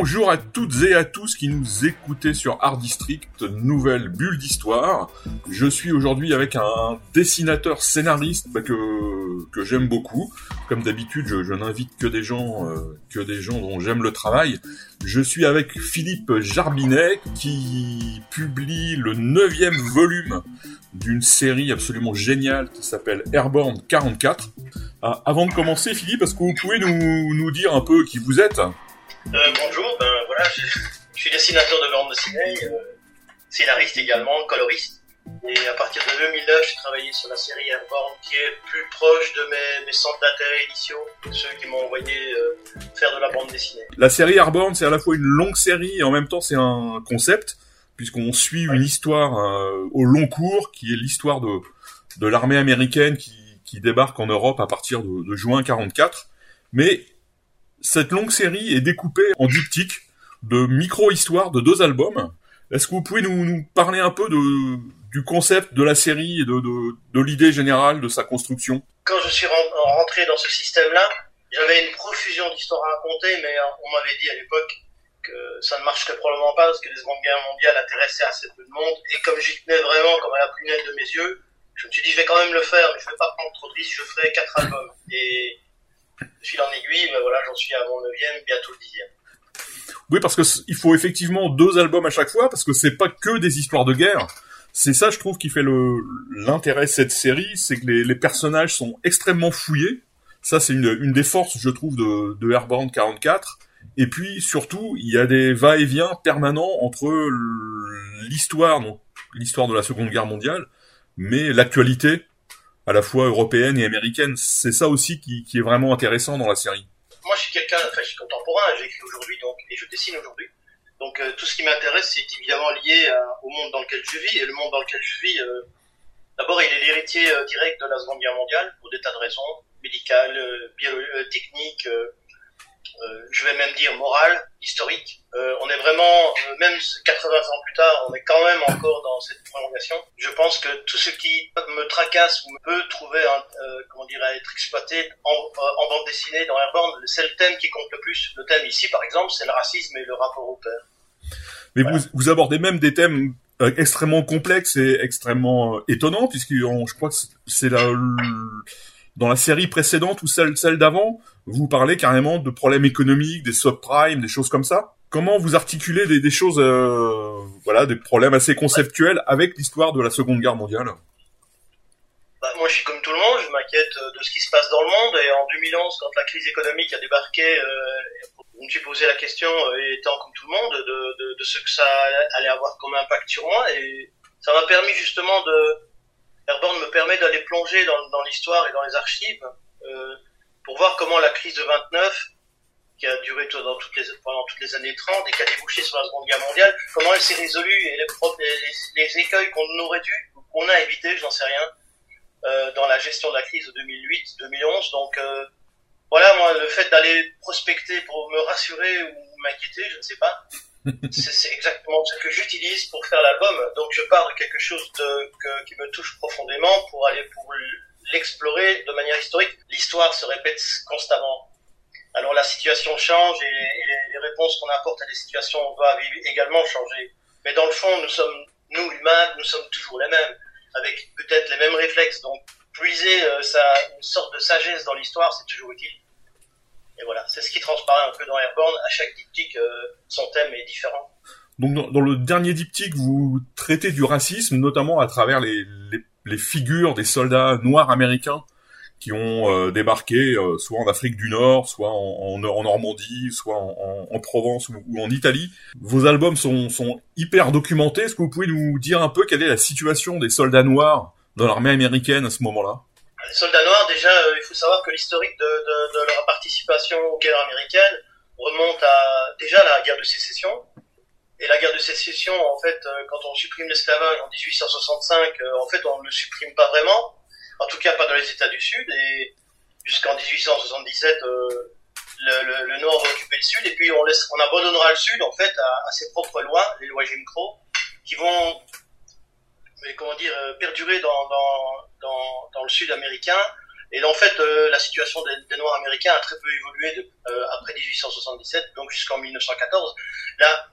Bonjour à toutes et à tous qui nous écoutez sur Art District, nouvelle bulle d'histoire. Je suis aujourd'hui avec un dessinateur scénariste bah, que, j'aime beaucoup. Comme d'habitude, je, n'invite que des gens euh, que des gens dont j'aime le travail. Je suis avec Philippe Jarbinet qui publie le neuvième volume d'une série absolument géniale qui s'appelle Airborne 44. Ah, avant de commencer, Philippe, est-ce que vous pouvez nous dire un peu qui vous êtes? Euh, bonjour, ben voilà, je, je suis dessinateur de bande dessinée, euh, scénariste également, coloriste. Et à partir de 2009, j'ai travaillé sur la série Airborne qui est plus proche de mes, mes centres d'intérêt initiaux, ceux qui m'ont envoyé euh, faire de la bande dessinée. La série Airborne, c'est à la fois une longue série et en même temps c'est un concept, puisqu'on suit une histoire euh, au long cours, qui est l'histoire de, de l'armée américaine qui, qui débarque en Europe à partir de, de juin 44. Mais cette longue série est découpée en diptyques de micro-histoires de deux albums. Est-ce que vous pouvez nous, parler un peu du concept de la série et de, l'idée générale de sa construction? Quand je suis ren- rentré dans ce système-là, j'avais une profusion d'histoires à raconter, mais euh, on m'avait dit à l'époque que ça ne marcherait probablement pas parce que les secondes guerres mondiales intéressaient assez peu de monde. Et comme j'y tenais vraiment comme à la prunelle de mes yeux, je me suis dit je vais quand même le faire, mais je vais pas prendre trop de risques, je ferai quatre albums. Fil en aiguille, ben voilà, j'en suis à mon neuvième, bientôt le dixième. Oui, parce que il faut effectivement deux albums à chaque fois, parce que c'est pas que des histoires de guerre. C'est ça, je trouve, qui fait l'intérêt de cette série, c'est que les, personnages sont extrêmement fouillés. Ça, c'est une, une des forces, je trouve, de, de Airborne 44. Et puis, surtout, il y a des va-et-vient permanents entre l'histoire, donc l'histoire de la Seconde Guerre mondiale, mais l'actualité, à la fois européenne et américaine. C'est ça aussi qui, qui est vraiment intéressant dans la série. moi je suis quelqu'un, enfin je suis contemporain, j'écris aujourd'hui donc et je dessine aujourd'hui. Donc euh, tout ce qui m'intéresse c'est évidemment lié à- au monde dans lequel je vis et le monde dans lequel je vis. euh, D'abord il est l'héritier euh, direct de la Seconde Guerre mondiale pour des tas de raisons médicales, euh, biolo- euh, techniques, euh, euh, je vais même dire morales, historiques. Euh, on est vraiment, euh, même 80 ans plus tard, on est quand même encore dans cette prolongation. Je pense que tout ce qui me tracasse ou peut trouver, un, euh, comment dire, à être exploité en, euh, en bande dessinée dans Airborne, c'est le thème qui compte le plus. Le thème ici, par exemple, c'est le racisme et le rapport au père. Mais Voilà. vous, vous abordez même des thèmes euh, extrêmement complexes et extrêmement euh, étonnants, puisque je crois que c'est- la, dans la série précédente ou celle, d'avant, vous parlez carrément de problèmes économiques, des subprimes, des choses comme ça. Comment vous articulez des, choses, euh, voilà, des problèmes assez conceptuels avec l'histoire de la Seconde Guerre mondiale Bah, moi, je suis comme tout le monde, je m'inquiète euh, de ce qui se passe dans le monde. Et en 2011, quand la crise économique a débarqué, euh, je me suis posé la question, euh, étant comme tout le monde, de, de, de ce que ça allait avoir comme impact sur moi. Et ça m'a permis justement de... Airborne me permet d'aller plonger dans, l'histoire et dans les archives euh, pour voir comment la crise de 29, qui a duré pendant toutes les années 30 et qui a débouché sur la Seconde Guerre mondiale, comment elle s'est résolue et les, écueils qu'on aurait dû, qu'on a évité, j'en sais rien, euh, dans la gestion de la crise de 2008-2011. Donc euh, voilà, moi, le fait d'aller prospecter pour me rassurer ou m'inquiéter, je ne sais pas, c'est exactement ce que j'utilise pour faire l'album. Donc je pars de quelque chose qui me touche profondément pour aller pour l'explorer de manière historique. L'histoire se répète constamment. Alors la situation change et, les, réponses qu'on apporte à des situations doivent également changer. Mais dans le fond, nous sommes, nous humains, nous sommes toujours les mêmes avec peut-être les mêmes réflexes. Donc, puiser euh, une sorte de sagesse dans l'histoire, c'est toujours utile. Et voilà, c'est ce qui transparaît un peu dans Airborne. À chaque diptyque, euh, son thème est différent. Donc dans, le dernier diptyque, vous traitez du racisme, notamment à travers les, figures des soldats noirs américains qui ont euh, débarqué euh, soit en Afrique du Nord, soit en, Normandie, soit en, en, en Provence ou, en Italie. Vos albums sont hyper documentés. Est-ce que vous pouvez nous dire un peu quelle est la situation des soldats noirs dans l'armée américaine à ce moment-là? Les soldats noirs, déjà, euh, il faut savoir que l'historique de, de, de leur participation aux guerres américaines remonte à déjà la guerre de sécession, Et la guerre de sécession, en fait, euh, quand on supprime l'esclavage en 1865, euh, en fait, on ne le supprime pas vraiment. En tout cas, pas dans les États du Sud. Et jusqu'en 1877, euh, le, le, le, Nord va occuper le Sud. Et puis, on, laisse, on abandonnera le Sud, en fait, à, à ses propres lois, les lois Jim Crow, qui vont, mais comment dire, perdurer dans, dans, dans, le Sud américain. Et en fait, euh, la situation des, Noirs américains a très peu évolué euh, après 1877, donc jusqu'en 1914. Là,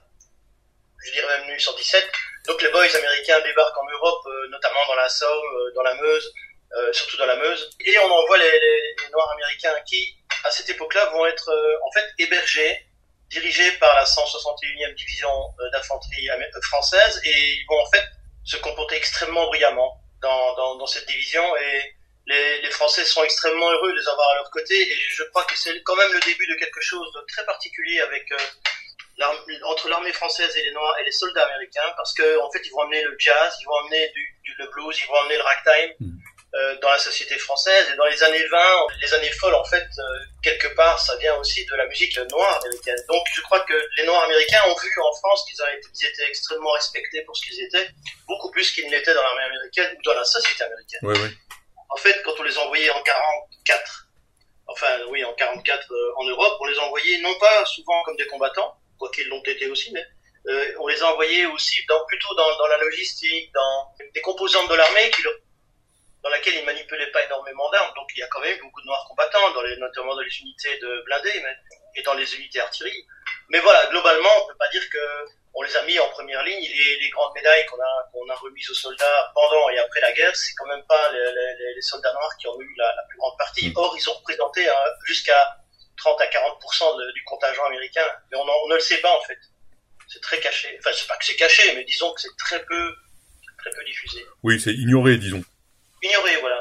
je dirais même 1817. Donc les boys américains débarquent en Europe, euh, notamment dans la Somme, euh, dans la Meuse, euh, surtout dans la Meuse, et on envoie les, les, les Noirs américains qui, à cette époque-là, vont être en fait hébergés, dirigés par la 161e division d'infanterie française, et ils vont en fait se comporter extrêmement brillamment dans, dans, dans cette division et les, les, Français sont extrêmement heureux de les avoir à leur côté et je crois que c'est quand même le début de quelque chose de très particulier avec euh, entre l'armée française et les Noirs et les soldats américains parce que en fait ils vont amener le jazz, ils vont amener du, du blues, ils vont amener le ragtime mm. euh, dans la société française et dans les années 20, les années folles en fait euh, quelque part ça vient aussi de la musique noire américaine. Donc je crois que les Noirs américains ont vu en France qu'ils étaient, extrêmement respectés pour ce qu'ils étaient, beaucoup plus qu'ils n'étaient dans l'armée américaine ou dans la société américaine. Oui, oui. En fait, quand on les envoyait en 44, enfin oui, en 44 euh, en Europe, on les envoyait non pas souvent comme des combattants, quoiqu'ils l'ont été aussi, mais euh, on les a envoyés aussi dans, plutôt dans, dans la logistique, dans des composantes de l'armée qui dans laquelle ils manipulaient pas énormément d'armes. Donc il y a quand même beaucoup de noirs combattants, notamment dans les unités de blindés et dans les unités artillerie. Mais voilà, globalement, on peut pas dire que on les a mis en première ligne. Les, grandes médailles qu'on a, remises aux soldats pendant et après la guerre, c'est quand même pas les, soldats noirs qui ont eu la, plus grande partie. Or, ils ont représenté hein, jusqu'à 30 à 40% de, du contingent américain, mais on, on, ne le sait pas en fait. C'est très caché. Enfin, c'est pas que c'est caché, mais disons que c'est très peu, très peu diffusé. Oui, c'est ignoré, disons. Ignoré, voilà.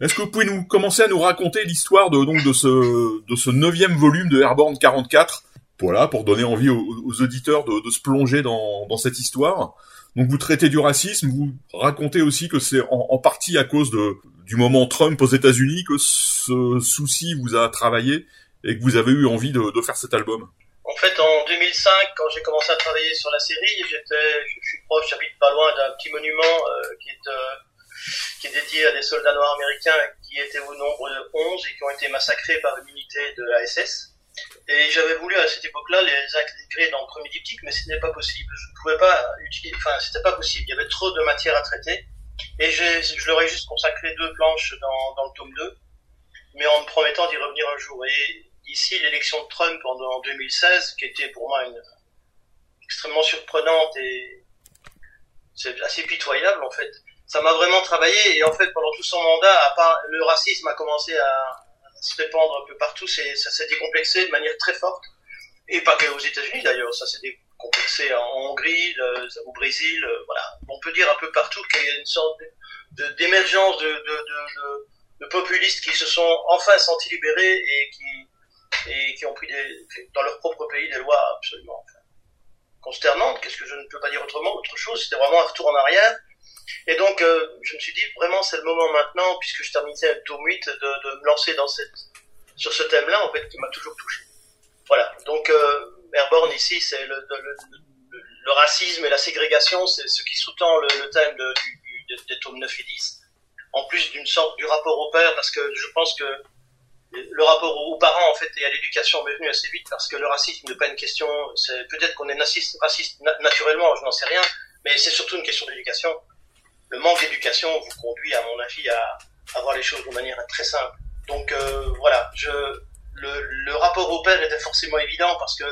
Est-ce que vous pouvez nous commencer à nous raconter l'histoire de donc de ce de ce neuvième volume de Airborne 44 voilà, pour donner envie aux, aux auditeurs de, de, se plonger dans, dans, cette histoire. Donc vous traitez du racisme, vous racontez aussi que c'est en, en, partie à cause de, du moment Trump aux États-Unis que ce souci vous a travaillé et que vous avez eu envie de, de faire cet album. En fait, en 2005, quand j'ai commencé à travailler sur la série, j'étais, je suis proche, j'habite pas loin d'un petit monument euh, qui est euh, qui est dédié à des soldats noirs américains qui étaient au nombre de 11 et qui ont été massacrés par une unité de la SS. Et j'avais voulu à cette époque-là les intégrer dans le premier diptyque, mais ce n'est pas possible. Je ne pouvais pas utiliser, enfin, c'était pas possible. Il y avait trop de matière à traiter. Et je leur ai juste consacré deux planches dans, le tome 2, mais en me promettant d'y revenir un jour. Et ici, l'élection de Trump en, en 2016, qui était pour moi extrêmement surprenante et assez pitoyable en fait. Ça m'a vraiment travaillé et en fait pendant tout son mandat, le racisme a commencé à, se répandre un peu partout, ça s'est décomplexé de manière très forte. Et pas que aux États-Unis d'ailleurs, ça s'est décomplexé en Hongrie, au Brésil, euh, voilà. On peut dire un peu partout qu'il y a une sorte d'émergence de, populistes qui se sont enfin sentis libérés et qui, ont pris dans leur propre pays des lois absolument consternantes. Qu'est-ce que je ne peux pas dire autrement Autre chose, c'était vraiment un retour en arrière. Et donc, euh, je me suis dit, vraiment, c'est le moment maintenant, puisque je terminais le tome 8, de, me lancer dans cette, sur ce thème-là, en fait, qui m'a toujours touché. Voilà. Donc, euh, Airborne, ici, c'est le, racisme et la ségrégation, c'est ce qui sous-tend le, thème de, du, des tomes 9 et 10. En plus d'une sorte du rapport au père, parce que je pense que le rapport aux parents, en fait, et à l'éducation m'est venu assez vite, parce que le racisme n'est pas une question, c'est peut-être qu'on est raciste, raciste naturellement, je n'en sais rien, mais c'est surtout une question d'éducation le manque d'éducation vous conduit, à mon avis, à, à voir les choses de manière très simple. Donc euh, voilà, le, rapport au père était forcément évident parce que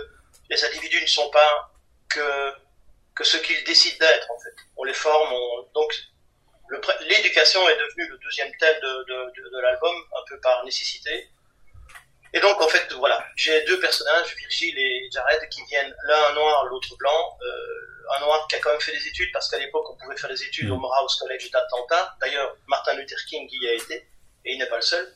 les individus ne sont pas que, ce qu'ils décident d'être en fait. On les forme, on, donc l'éducation est devenue le deuxième thème de l'album, un peu par nécessité. Et donc en fait voilà, j'ai deux personnages, Virgile et Jared, qui viennent l'un noir, l'autre blanc. Euh, un noir qui a quand même fait des études, parce qu'à l'époque, on pouvait faire des études mm. au Morehouse College d'Atlanta. D'ailleurs, Martin Luther King y a été, et il n'est pas le seul.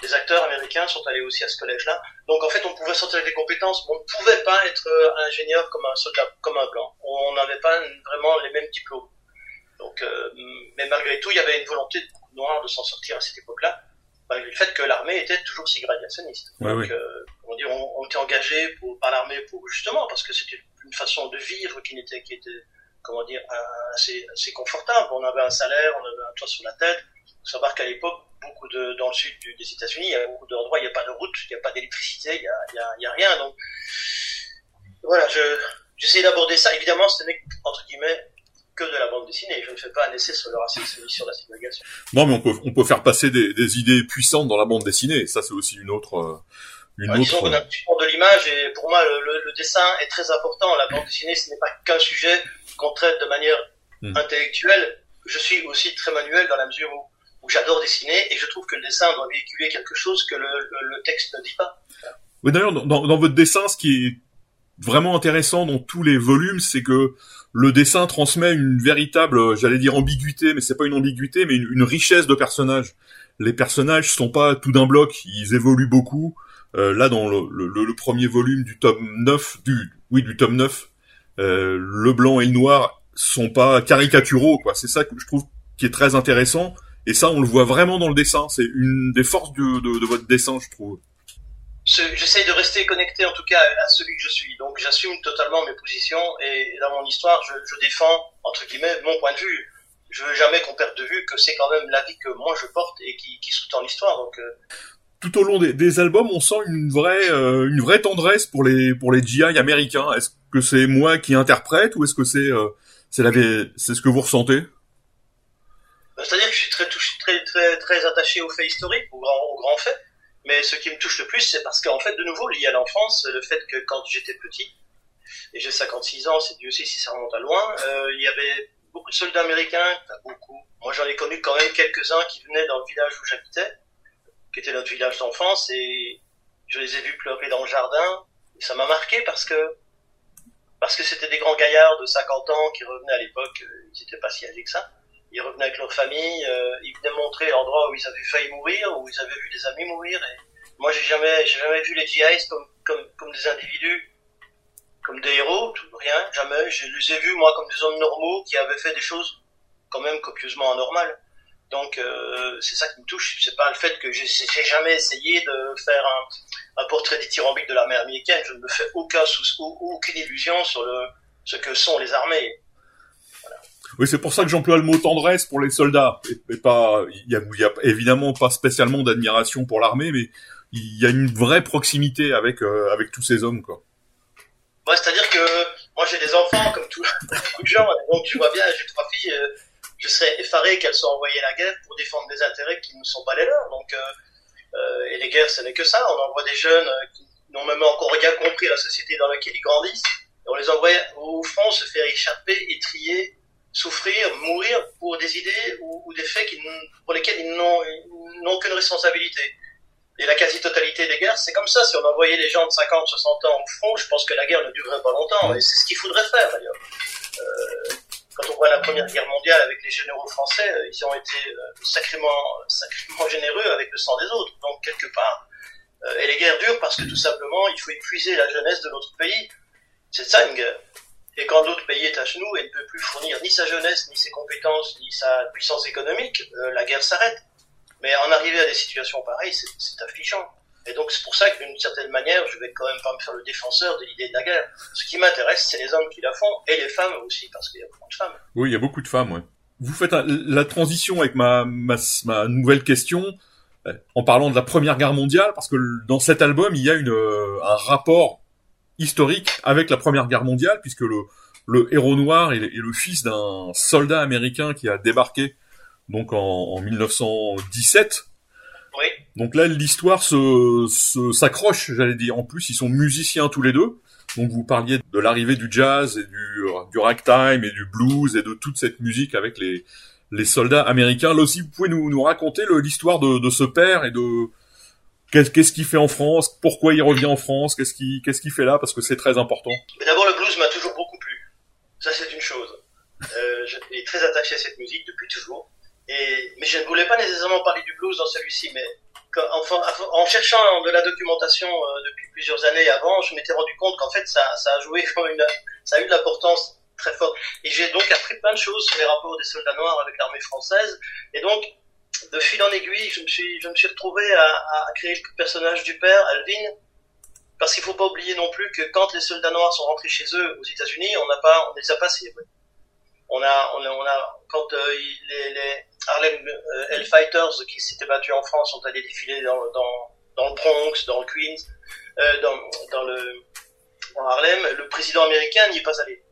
Des acteurs américains sont allés aussi à ce collège-là. Donc, en fait, on pouvait sortir des compétences, mais on ne pouvait pas être euh, ingénieur comme un soldat, comme un blanc. On n'avait pas vraiment les mêmes diplômes. Donc, euh, mais malgré tout, il y avait une volonté de beaucoup de noirs de s'en sortir à cette époque-là, malgré le fait que l'armée était toujours ségrégationniste. Ouais, Donc, oui. euh, on, dit, on, on était engagé pour, par l'armée pour justement parce que c'était une façon de vivre qui n'était, qui était, comment dire, assez, assez confortable. On avait un salaire, on avait un toit sur la tête. Faut savoir qu'à l'époque, beaucoup de, dans le sud des États-Unis, il y a beaucoup d'endroits, il n'y a pas de route, il n'y a pas d'électricité, il n'y a, il y a, il y a rien. Donc, voilà, je, j'essaie d'aborder ça. Évidemment, ce n'est, entre guillemets, que de la bande dessinée. Je ne fais pas un essai sur le racisme ni sur la ségrégation. Non, mais on peut, on peut faire passer des, des idées puissantes dans la bande dessinée. Ça, c'est aussi une autre, euh, une autre. qu'on a un support de l'image et pour moi, le, le- le dessin est très important. La bande dessinée, ce n'est pas qu'un sujet qu'on traite de manière Hmm. intellectuelle. Je suis aussi très manuel dans la mesure où, où j'adore dessiner et je trouve que le dessin doit véhiculer quelque chose que le, texte ne dit pas. Oui, d'ailleurs, dans, dans, dans votre dessin, ce qui est vraiment intéressant dans tous les volumes, c'est que le dessin transmet une véritable, euh, j'allais dire ambiguïté, mais c'est pas une ambiguïté, mais une, richesse de personnages. Les personnages sont pas tout d'un bloc, ils évoluent beaucoup. Euh, là, dans le, le, le premier volume du tome 9, du, oui, du tome 9, euh, le blanc et le noir sont pas caricaturaux, quoi. C'est ça que je trouve qui est très intéressant. Et ça, on le voit vraiment dans le dessin. C'est une des forces de, de, de votre dessin, je trouve. J'essaye de rester connecté en tout cas à celui que je suis. Donc j'assume totalement mes positions et dans mon histoire, je, je défends, entre guillemets, mon point de vue. Je veux jamais qu'on perde de vue que c'est quand même l'avis que moi je porte et qui, qui sous-tend l'histoire. Donc euh, tout au long des, des albums, on sent une vraie, euh, une vraie tendresse pour les pour les GI américains. Est-ce que c'est moi qui interprète ou est-ce que c'est euh, c'est la c'est ce que vous ressentez? C'est-à-dire que je suis très, touché, très, très, très attaché aux faits historiques, aux grands, aux grands faits. Mais ce qui me touche le plus, c'est parce qu'en fait, de nouveau, lié à l'enfance, le fait que quand j'étais petit, et j'ai 56 ans, c'est Dieu sait si ça remonte à loin, euh, il y avait beaucoup de soldats américains, enfin beaucoup. Moi, j'en ai connu quand même quelques-uns qui venaient dans le village où j'habitais, qui était notre village d'enfance, et je les ai vus pleurer dans le jardin. Et ça m'a marqué parce que parce que c'était des grands gaillards de 50 ans qui revenaient à l'époque, euh, ils n'étaient pas si âgés que ça ils revenaient avec leur famille, euh, ils venaient montrer l'endroit où ils avaient failli mourir, où ils avaient vu des amis mourir. Moi, j'ai jamais, j'ai jamais vu les GIs comme, comme, comme des individus, comme des héros, tout, rien, jamais. Je les ai vus, moi, comme des hommes normaux qui avaient fait des choses quand même copieusement anormales. Donc, euh, c'est ça qui me touche. C'est pas le fait que j'ai jamais essayé de faire un, un portrait dithyrambique de l'armée américaine. Je ne me fais aucun sous, aucune illusion sur le, ce que sont les armées. Oui, c'est pour ça que j'emploie le mot tendresse pour les soldats. Et, pas, il y a, évidemment pas spécialement d'admiration pour l'armée, mais il y a une vraie proximité avec euh, avec tous ces hommes, quoi. Ouais, c'est-à-dire que moi j'ai des enfants comme tout, beaucoup de gens, donc tu vois bien, j'ai trois filles, euh, je serais effaré qu'elles soient envoyées à la guerre pour défendre des intérêts qui ne sont pas les leurs. Donc, euh, et les guerres, ce n'est que ça. On envoie des jeunes qui n'ont même encore rien compris à la société dans laquelle ils grandissent. Et on les envoie au front se faire échapper, étrier, souffrir, mourir pour des idées ou, des faits qui, pour lesquels ils n'ont ils n'ont aucune responsabilité. Et la quasi-totalité des guerres, c'est comme ça. Si on envoyait les gens de 50, 60 ans au front, je pense que la guerre ne durerait pas longtemps. Et c'est ce qu'il faudrait faire, d'ailleurs. Euh, quand on voit la Première Guerre mondiale avec les généraux français, euh, ils ont été euh, sacrément, sacrément généreux avec le sang des autres. Donc, quelque part, euh, et les guerres durent parce que tout simplement, il faut épuiser la jeunesse de notre pays. C'est ça une guerre. Et quand l'autre pays est à genoux et ne peut plus fournir ni sa jeunesse, ni ses compétences, ni sa puissance économique, euh, la guerre s'arrête. Mais en arriver à des situations pareilles, c'est affligeant. Et donc c'est pour ça que d'une certaine manière, je vais quand même pas me faire le défenseur de l'idée de la guerre. Ce qui m'intéresse, c'est les hommes qui la font, et les femmes aussi, parce qu'il y a beaucoup de femmes. Oui, il y a beaucoup de femmes, ouais. Vous faites la transition avec ma, ma, ma nouvelle question euh, en parlant de la Première Guerre mondiale, parce que dans cet album, il y a une, euh, un rapport historique avec la Première Guerre mondiale, puisque le, le héros noir est, est le fils d'un soldat américain qui a débarqué donc en, en 1917. Oui. Donc là, l'histoire se se- s'accroche, j'allais dire. En plus, ils sont musiciens tous les deux. Donc vous parliez de l'arrivée du jazz et du, du ragtime et du blues et de toute cette musique avec les, les soldats américains. Là aussi, vous pouvez nous, nous raconter le- l'histoire de, de ce père et de qu'est-ce qu'il fait en France, pourquoi il revient en France, qu'est-ce qu'il fait là, parce que c'est très important. D'abord, le blues m'a toujours beaucoup plu. Ça, c'est une chose. Euh, je suis très attaché à cette musique depuis toujours. Mais je ne voulais pas nécessairement parler du blues dans celui-ci, mais en cherchant de la documentation euh, depuis plusieurs années avant, je m'étais rendu compte qu'en fait, ça, ça a joué une, ça a eu de l'importance très forte. Et j'ai donc appris plein de choses sur les rapports des soldats noirs avec l'armée française. Et donc, de fil en aiguille, je me suis, je me suis retrouvé à, à créer le personnage du père, Alvin, parce qu'il faut pas oublier non plus que quand les soldats noirs sont rentrés chez eux aux États-Unis, on n'a pas, on les a pas célébrés. On a, on a, on a quand euh, les, les, Harlem euh, Hellfighters qui s'étaient battus en France sont allés défiler dans, dans, dans le Bronx, dans le Queens, euh, dans, dans le dans Harlem, le président américain n'y est pas allé.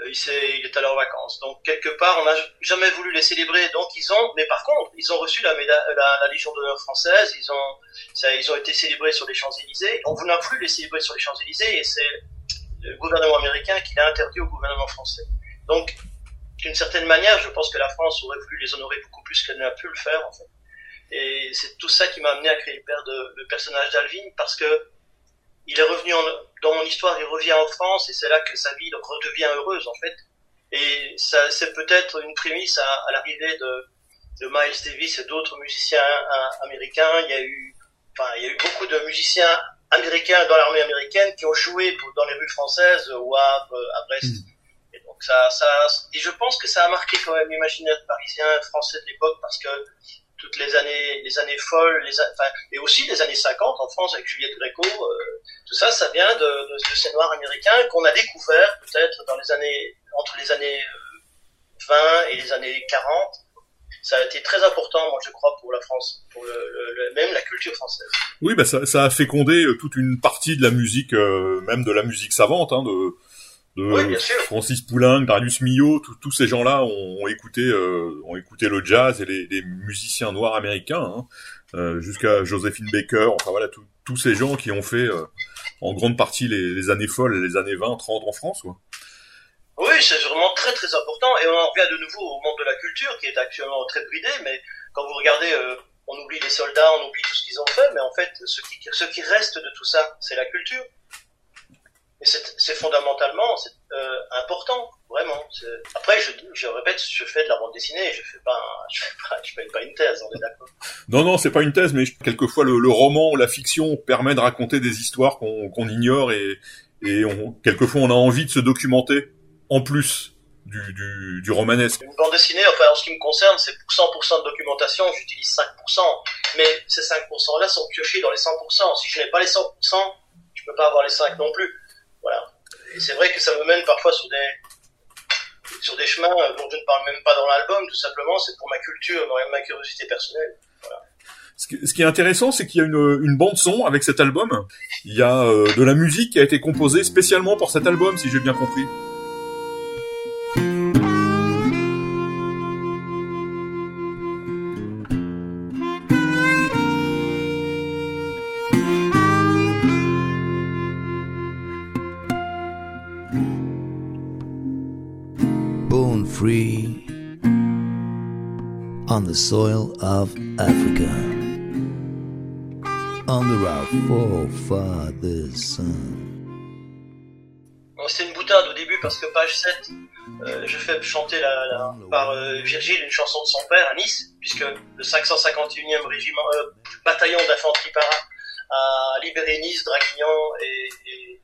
Euh, il, est, il est vacances. Donc quelque part, on n'a jamais voulu les célébrer. Donc ils ont, mais par contre, ils ont reçu la, médaille, la, Légion d'honneur française. Ils ont, ils ont été célébrés sur les Champs Élysées. On n'a plus les célébrer sur les Champs Élysées, et c'est le gouvernement américain qui l'a interdit au gouvernement français. Donc, d'une certaine manière, je pense que la France aurait voulu les honorer beaucoup plus qu'elle n'a pu le faire, en fait. Et c'est tout ça qui m'a amené à créer le personnage d'Alvin, parce que il est revenu en, dans mon histoire, il revient en France et c'est là que sa vie redevient heureuse en fait. Et ça, c'est peut-être une prémisse à, à l'arrivée de, de Miles Davis et d'autres musiciens hein, américains. Il y a eu, enfin, il y a eu beaucoup de musiciens américains dans l'armée américaine qui ont joué pour, dans les rues françaises, au Havre, à Brest. Mmh. Et donc ça, ça, et je pense que ça a marqué quand même l'imaginaire parisien, français de l'époque, parce que toutes les années, les années folles, les, enfin, et aussi les années 50 en France avec Juliette Gréco, euh, tout ça, ça vient de, de, de ces Noirs américains qu'on a découvert peut-être dans les années, entre les années 20 euh, et les années 40. Ça a été très important, moi je crois, pour la France, pour le, le, même la culture française. Oui, bah ça, ça a fécondé euh, toute une partie de la musique, euh, même de la musique savante, hein, de oui, Francis Poulenc, Darius Milhaud, tous ces gens-là ont, ont écouté, euh, ont écouté le jazz et les, les musiciens noirs américains, hein, euh, jusqu'à Josephine Baker, enfin voilà, tous ces gens qui ont fait euh, en grande partie les, les, années folles, les années 20, 30 en France. Quoi. Oui, c'est vraiment très très important et on en revient de nouveau au monde de la culture qui est actuellement très bridé, mais quand vous regardez, on oublie les soldats, on oublie tout ce qu'ils ont fait, mais en fait, ce qui, ce qui reste de tout ça, c'est la culture. Et c'est fondamentalement euh, important, vraiment. Après, je, je répète, je fais de la bande dessinée, je fais pas, je fais pas, je fais pas une thèse, on est d'accord. Non, non, c'est pas une thèse, mais quelquefois le, le, roman ou la fiction permet de raconter des histoires qu'on qu'on ignore et, et on, quelquefois on a envie de se documenter en plus du, du, du romanesque. Une bande dessinée, enfin, en ce qui me concerne, c'est pour 100% de documentation, j'utilise 5%, mais ces 5%-là sont piochés dans les 100%. Si je n'ai pas les 100%, je peux pas avoir les 5 non plus. Et c'est vrai que ça me mène parfois sur des, sur des chemins dont je ne parle même pas dans l'album, tout simplement, c'est pour ma culture, ma curiosité personnelle. Ce qui est intéressant, c'est qu'il y a une, une, bande son avec cet album. Il y a euh, de la musique qui a été composée spécialement pour cet album, si j'ai bien compris. The soil of Africa, on the route son. C'est une boutade au début parce que page 7, euh, je fais chanter la, par euh, Virgile une chanson de son père à Nice, puisque le 551e régiment, euh, bataillon d'infanterie para a libéré Nice, Draguignan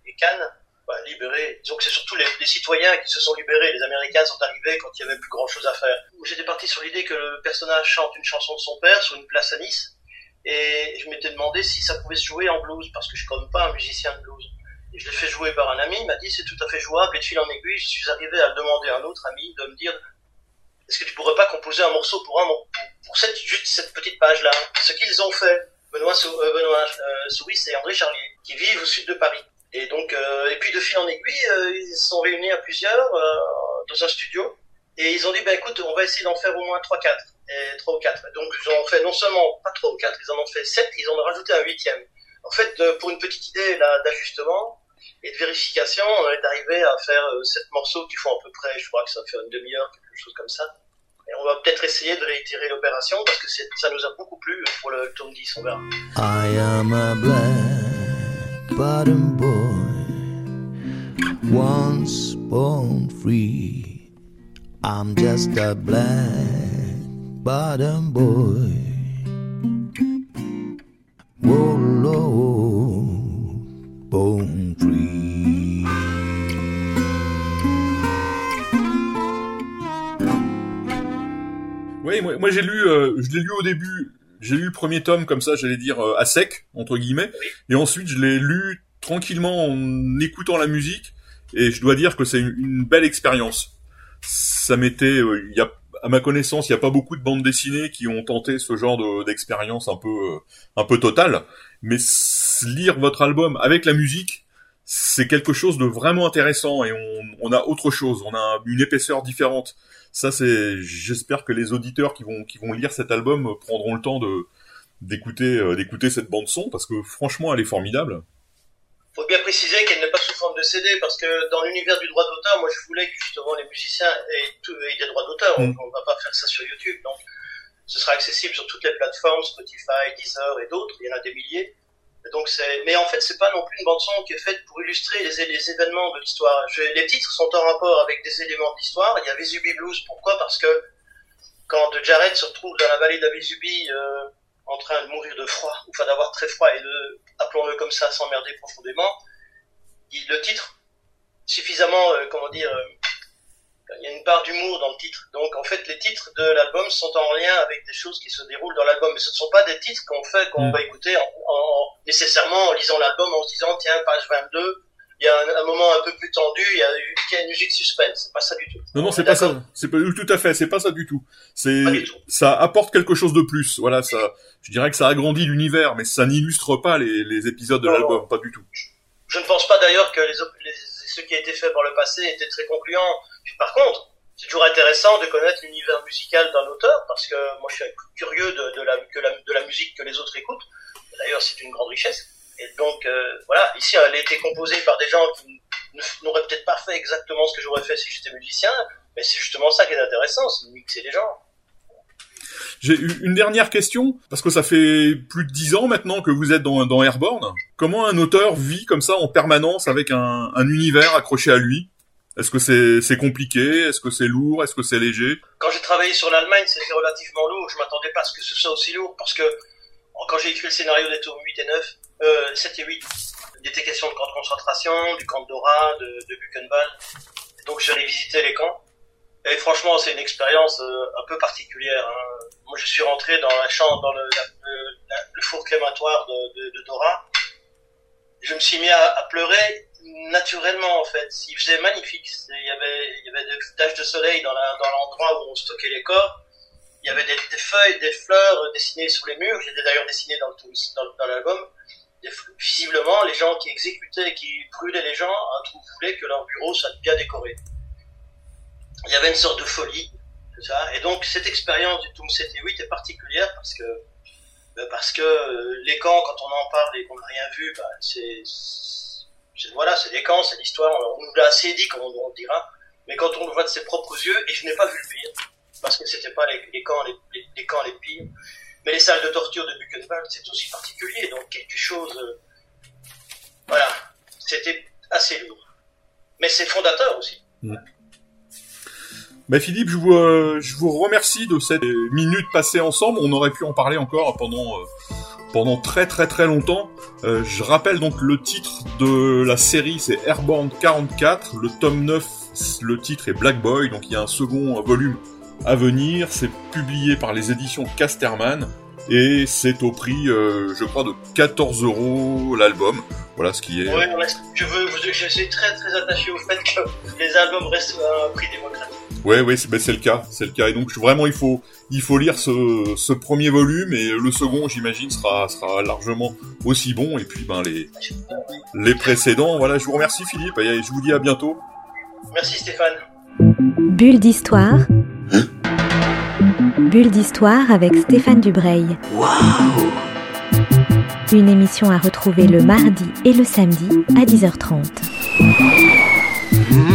et Cannes bah, libérés. Disons que c'est surtout les, les, citoyens qui se sont libérés. Les Américains sont arrivés quand il y avait plus grand chose à faire. J'étais parti sur l'idée que le personnage chante une chanson de son père sur une place à Nice. Et je m'étais demandé si ça pouvait se jouer en blues, parce que je suis même pas un musicien de blues. Et je l'ai fait jouer par un ami, il m'a dit c'est tout à fait jouable, et de fil en aiguille, je suis arrivé à demander à un autre ami de me dire est-ce que tu pourrais pas composer un morceau pour un cette, juste cette petite page-là? Ce qu'ils ont fait, Benoît, euh, Benoît euh, Souris et André Charlier, qui vivent au sud de Paris. Et donc, euh, et puis de fil en aiguille, euh, ils se sont réunis à plusieurs euh, dans un studio et ils ont dit, bah écoute, on va essayer d'en faire au moins 3-4, et 3 ou 4. Donc ils ont fait non seulement pas 3 ou 4, ils en ont fait 7, ils en ont rajouté un huitième. En fait, pour une petite idée d'ajustement et de vérification, on est arrivé à faire 7 morceaux qui font à peu près, je crois que ça fait une demi-heure, quelque chose comme ça. Et on va peut-être essayer de réitérer l'opération parce que ça nous a beaucoup plu pour le tome 10, on verra. I am a black bottom boy, once born free. I'm just a black bottom boy. Whoa, low, born free. Oui, moi, moi j'ai lu, euh, je l'ai lu au début j'ai lu le premier tome comme ça, j'allais dire euh, à sec entre guillemets, et ensuite je l'ai lu tranquillement en écoutant la musique et je dois dire que c'est une, belle expérience. Ça m'était, a à ma connaissance, il n'y a pas beaucoup de bandes dessinées qui ont tenté ce genre d'expérience un peu, euh, un peu totale. Mais lire votre album avec la musique, c'est quelque chose de vraiment intéressant et on, on a autre chose, on a une épaisseur différente. Ça, c'est, j'espère que les auditeurs qui vont, qui vont lire cet album prendront le temps de d'écouter, euh, d'écouter cette bande son parce que franchement, elle est formidable faut bien préciser qu'elle n'est pas sous forme de CD parce que dans l'univers du droit d'auteur, moi je voulais que justement les musiciens aient, tout, aient des droits d'auteur. Mm. On, ne va pas faire ça sur YouTube. Donc ce sera accessible sur toutes les plateformes, Spotify, Deezer et d'autres. Il y en a des milliers. donc c'est, mais en fait c'est pas non plus une bande son qui est faite pour illustrer les, les événements de l'histoire. les titres sont en rapport avec des éléments de l'histoire. Il y a Vesubie Blues. Pourquoi? Parce que quand Jared se retrouve dans la vallée de la Vesubie, euh, en train de mourir de froid, ou enfin d'avoir très froid et de, appelons-le comme ça, s'emmerder profondément, il, le titre, suffisamment, euh, comment dire, euh, il y a une part d'humour dans le titre. Donc en fait, les titres de l'album sont en lien avec des choses qui se déroulent dans l'album, mais ce ne sont pas des titres qu'on fait, qu'on mm. va écouter en, nécessairement en lisant l'album, en se disant, tiens, page 22, il y a un, moment un peu plus tendu, il y a, une musique suspense. C'est pas ça du tout. Non, non, c'est pas ça. C'est pas tout à fait. C'est pas ça du tout. C'est ça apporte quelque chose de plus. Voilà, ça. Je dirais que ça agrandit l'univers, mais ça n'illustre pas les, les, épisodes de l'album, pas du tout. Je ne pense pas d'ailleurs que les, ce qui a été fait par le passé était très concluant. Par contre, c'est toujours intéressant de connaître l'univers musical d'un auteur, parce que moi je suis curieux de, de, la, de la musique que les autres écoutent. D'ailleurs, c'est une grande richesse. Et donc, euh, voilà, ici, elle a été composée par des gens qui n'auraient peut-être pas fait exactement ce que j'aurais fait si j'étais musicien, mais c'est justement ça qui est intéressant, c'est de mixer les gens. J'ai une dernière question, parce que ça fait plus de dix ans maintenant que vous êtes dans, dans Airborne. Comment un auteur vit comme ça en permanence avec un, un univers accroché à lui? Est-ce que c'est c'est compliqué? Est-ce que c'est lourd? Est-ce que c'est léger? Quand j'ai travaillé sur l'Allemagne, c'était relativement lourd. Je m'attendais pas à ce que ce soit aussi lourd, parce que quand j'ai écrit le scénario des tours 8 et 9, euh, 7 et 8. Il était question de camp de concentration, du camp de Dora, de, de Buchenwald. Donc j'allais visiter les camps. Et franchement, c'est une expérience euh, un peu particulière. Hein. Moi, je suis rentré dans la chambre, dans le, le, four crématoire de, de, Dora. Je me suis mis à, pleurer naturellement, en fait. Il faisait magnifique. Il y avait, il y avait des taches de soleil dans l'endroit dans où on stockait les corps. Il y avait des, feuilles, des fleurs dessinées sur les murs. J'étais d'ailleurs dessiné dans l'album. Dans, visiblement, les gens qui exécutaient, qui brûlaient les gens, hein, voulaient que leur bureau soit bien décoré. Il y avait une sorte de folie, ça. Et donc, cette expérience du Toum 7 et 8 est particulière parce que, ben, parce que euh, les camps, quand on en parle et qu'on n'a rien vu, ben, c'est, voilà, c'est des camps, c'est l'histoire, on, nous l'a assez dit, comme on, dira. Mais quand on le voit de ses propres yeux, et je n'ai pas vu le pire, parce que c'était pas les, camps les, camps les pires, mais les salles de torture de Buchenwald, c'est aussi particulier, donc quelque chose. Euh, voilà, c'était assez lourd. Mais c'est fondateur aussi. Mm. Bah Philippe, je vous, euh, je vous remercie de cette minute passée ensemble. On aurait pu en parler encore pendant euh, pendant très très très longtemps. je rappelle donc le titre de la série, c'est Airborne 44. Le tome 9, le titre est Black Boy. Donc il y a un second volume à venir. C'est publié par les éditions Casterman et c'est au prix, euh, je crois, de 14 euros l'album. Voilà ce qui est. Ouais, je, veux, je suis très très attaché au fait que les albums restent à un prix démocratique. Ouais, ouais, c'est ben, le cas, c'est le cas. Et donc vraiment, il faut, il faut lire ce, ce premier volume et le second, j'imagine, sera, sera largement aussi bon. Et puis, ben les, les précédents. Voilà, je vous remercie Philippe et je vous dis à bientôt. Merci Stéphane. Bulle d'histoire. Bulle d'histoire avec Stéphane Dubreuil. Waouh Une émission à retrouver le mardi et le samedi à 10h30. Mmh.